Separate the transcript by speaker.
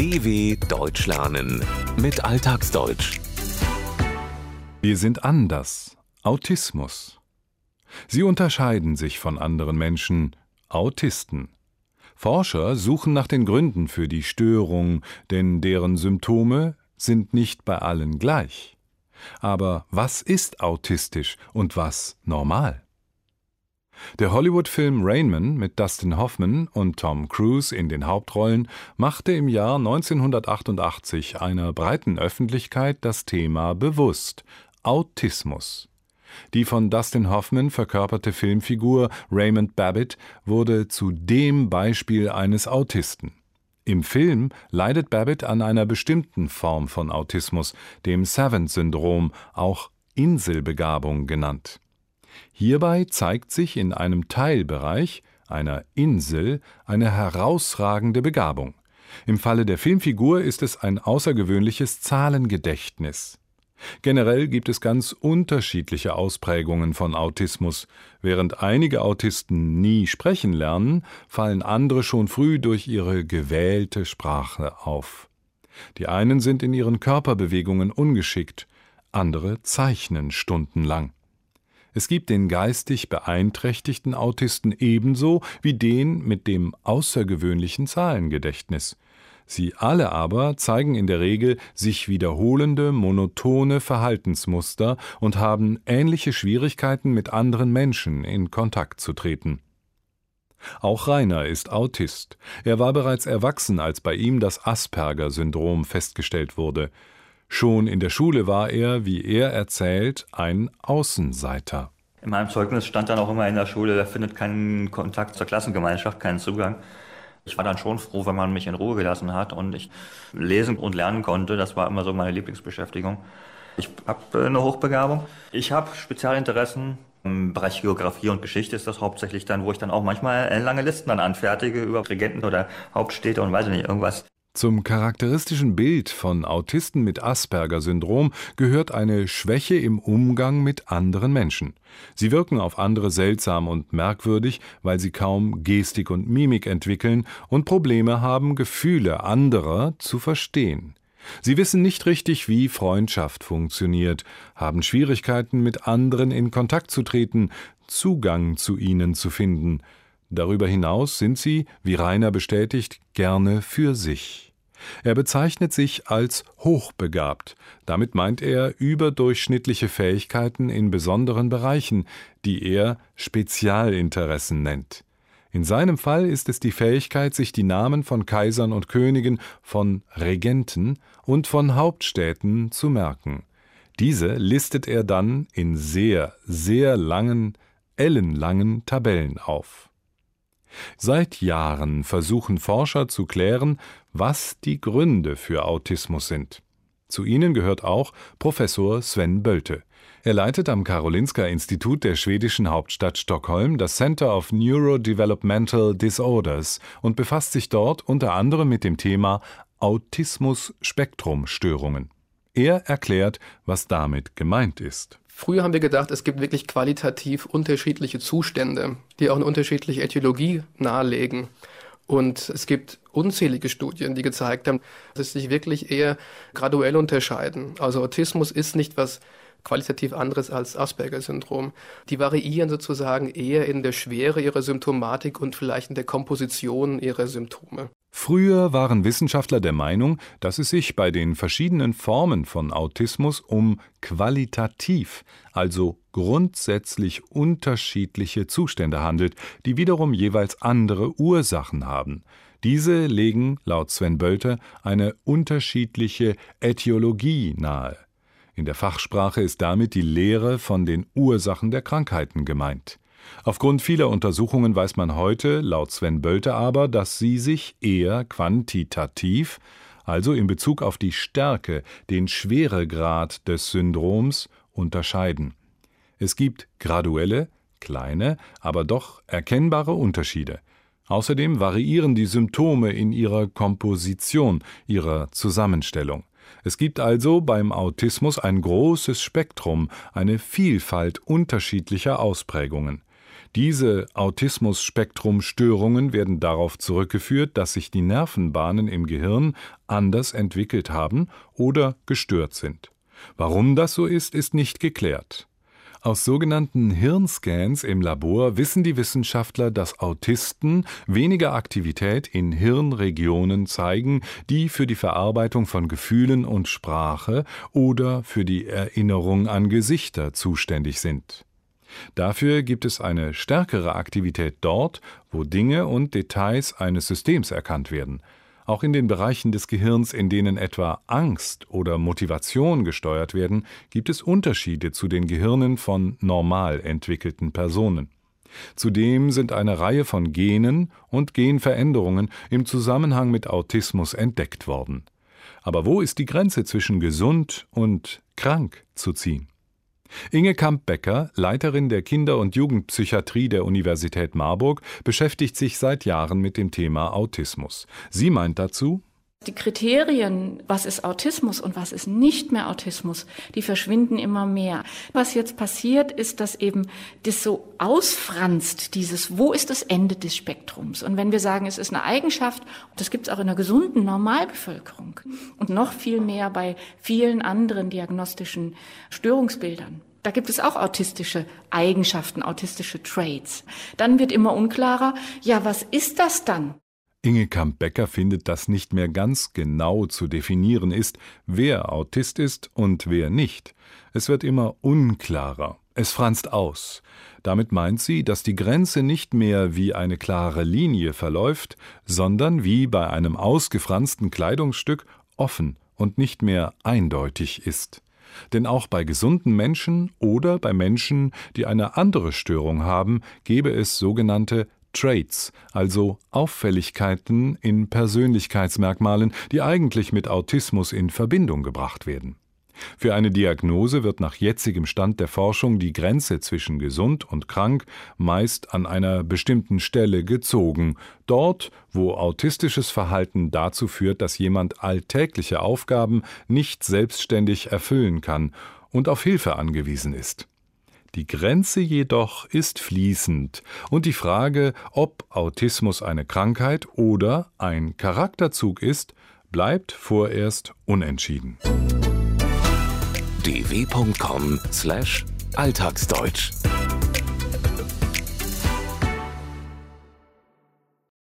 Speaker 1: DW Deutsch lernen mit Alltagsdeutsch.
Speaker 2: Wir sind anders. Autismus. Sie unterscheiden sich von anderen Menschen. Autisten. Forscher suchen nach den Gründen für die Störung, denn deren Symptome sind nicht bei allen gleich. Aber was ist autistisch und was normal? Der Hollywood-Film Rainman mit Dustin Hoffman und Tom Cruise in den Hauptrollen machte im Jahr 1988 einer breiten Öffentlichkeit das Thema bewusst Autismus. Die von Dustin Hoffman verkörperte Filmfigur Raymond Babbitt wurde zu dem Beispiel eines Autisten. Im Film leidet Babbitt an einer bestimmten Form von Autismus, dem Savant-Syndrom, auch Inselbegabung genannt. Hierbei zeigt sich in einem Teilbereich, einer Insel, eine herausragende Begabung. Im Falle der Filmfigur ist es ein außergewöhnliches Zahlengedächtnis. Generell gibt es ganz unterschiedliche Ausprägungen von Autismus. Während einige Autisten nie sprechen lernen, fallen andere schon früh durch ihre gewählte Sprache auf. Die einen sind in ihren Körperbewegungen ungeschickt, andere zeichnen stundenlang. Es gibt den geistig beeinträchtigten Autisten ebenso wie den mit dem außergewöhnlichen Zahlengedächtnis. Sie alle aber zeigen in der Regel sich wiederholende, monotone Verhaltensmuster und haben ähnliche Schwierigkeiten, mit anderen Menschen in Kontakt zu treten. Auch Rainer ist Autist. Er war bereits erwachsen, als bei ihm das Asperger-Syndrom festgestellt wurde. Schon in der Schule war er, wie er erzählt, ein Außenseiter.
Speaker 3: In meinem Zeugnis stand dann auch immer in der Schule, er findet keinen Kontakt zur Klassengemeinschaft, keinen Zugang. Ich war dann schon froh, wenn man mich in Ruhe gelassen hat und ich lesen und lernen konnte. Das war immer so meine Lieblingsbeschäftigung. Ich habe eine Hochbegabung. Ich habe Spezialinteressen. Im Bereich Geografie und Geschichte ist das hauptsächlich dann, wo ich dann auch manchmal lange Listen dann anfertige über Regenten oder Hauptstädte und weiß nicht, irgendwas.
Speaker 2: Zum charakteristischen Bild von Autisten mit Asperger-Syndrom gehört eine Schwäche im Umgang mit anderen Menschen. Sie wirken auf andere seltsam und merkwürdig, weil sie kaum Gestik und Mimik entwickeln und Probleme haben, Gefühle anderer zu verstehen. Sie wissen nicht richtig, wie Freundschaft funktioniert, haben Schwierigkeiten, mit anderen in Kontakt zu treten, Zugang zu ihnen zu finden. Darüber hinaus sind sie, wie Rainer bestätigt, gerne für sich. Er bezeichnet sich als hochbegabt. Damit meint er überdurchschnittliche Fähigkeiten in besonderen Bereichen, die er Spezialinteressen nennt. In seinem Fall ist es die Fähigkeit, sich die Namen von Kaisern und Königen, von Regenten und von Hauptstädten zu merken. Diese listet er dann in sehr, sehr langen, ellenlangen Tabellen auf. Seit Jahren versuchen Forscher zu klären, was die Gründe für Autismus sind. Zu ihnen gehört auch Professor Sven Bölte. Er leitet am Karolinska Institut der schwedischen Hauptstadt Stockholm das Center of Neurodevelopmental Disorders und befasst sich dort unter anderem mit dem Thema Autismus-Spektrum-Störungen. Er erklärt, was damit gemeint ist.
Speaker 4: Früher haben wir gedacht, es gibt wirklich qualitativ unterschiedliche Zustände, die auch eine unterschiedliche Äthiologie nahelegen. Und es gibt unzählige Studien, die gezeigt haben, dass es sich wirklich eher graduell unterscheiden. Also Autismus ist nicht was qualitativ anderes als Asperger-Syndrom. Die variieren sozusagen eher in der Schwere ihrer Symptomatik und vielleicht in der Komposition ihrer Symptome.
Speaker 2: Früher waren Wissenschaftler der Meinung, dass es sich bei den verschiedenen Formen von Autismus um qualitativ, also grundsätzlich unterschiedliche Zustände handelt, die wiederum jeweils andere Ursachen haben. Diese legen, laut Sven Bölter, eine unterschiedliche Äthiologie nahe. In der Fachsprache ist damit die Lehre von den Ursachen der Krankheiten gemeint. Aufgrund vieler Untersuchungen weiß man heute, laut Sven Bölte aber, dass sie sich eher quantitativ, also in Bezug auf die Stärke, den Schweregrad des Syndroms, unterscheiden. Es gibt graduelle, kleine, aber doch erkennbare Unterschiede. Außerdem variieren die Symptome in ihrer Komposition, ihrer Zusammenstellung. Es gibt also beim Autismus ein großes Spektrum, eine Vielfalt unterschiedlicher Ausprägungen. Diese Autismus-Spektrum-Störungen werden darauf zurückgeführt, dass sich die Nervenbahnen im Gehirn anders entwickelt haben oder gestört sind. Warum das so ist, ist nicht geklärt. Aus sogenannten Hirnscans im Labor wissen die Wissenschaftler, dass Autisten weniger Aktivität in Hirnregionen zeigen, die für die Verarbeitung von Gefühlen und Sprache oder für die Erinnerung an Gesichter zuständig sind. Dafür gibt es eine stärkere Aktivität dort, wo Dinge und Details eines Systems erkannt werden, auch in den Bereichen des Gehirns, in denen etwa Angst oder Motivation gesteuert werden, gibt es Unterschiede zu den Gehirnen von normal entwickelten Personen. Zudem sind eine Reihe von Genen und Genveränderungen im Zusammenhang mit Autismus entdeckt worden. Aber wo ist die Grenze zwischen gesund und krank zu ziehen? Inge Kamp-Becker, Leiterin der Kinder- und Jugendpsychiatrie der Universität Marburg, beschäftigt sich seit Jahren mit dem Thema Autismus. Sie meint dazu,
Speaker 5: die Kriterien, was ist Autismus und was ist nicht mehr Autismus, die verschwinden immer mehr. Was jetzt passiert, ist, dass eben das so ausfranst, dieses, wo ist das Ende des Spektrums? Und wenn wir sagen, es ist eine Eigenschaft, das gibt es auch in einer gesunden Normalbevölkerung und noch viel mehr bei vielen anderen diagnostischen Störungsbildern. Da gibt es auch autistische Eigenschaften, autistische Traits. Dann wird immer unklarer, ja, was ist das dann?
Speaker 2: Inge Kamp-Becker findet, dass nicht mehr ganz genau zu definieren ist, wer Autist ist und wer nicht. Es wird immer unklarer. Es franzt aus. Damit meint sie, dass die Grenze nicht mehr wie eine klare Linie verläuft, sondern wie bei einem ausgefransten Kleidungsstück offen und nicht mehr eindeutig ist. Denn auch bei gesunden Menschen oder bei Menschen, die eine andere Störung haben, gebe es sogenannte Traits, also Auffälligkeiten in Persönlichkeitsmerkmalen, die eigentlich mit Autismus in Verbindung gebracht werden. Für eine Diagnose wird nach jetzigem Stand der Forschung die Grenze zwischen gesund und krank meist an einer bestimmten Stelle gezogen, dort, wo autistisches Verhalten dazu führt, dass jemand alltägliche Aufgaben nicht selbstständig erfüllen kann und auf Hilfe angewiesen ist. Die Grenze jedoch ist fließend und die Frage, ob Autismus eine Krankheit oder ein Charakterzug ist, bleibt vorerst unentschieden.
Speaker 1: dw.com/alltagsdeutsch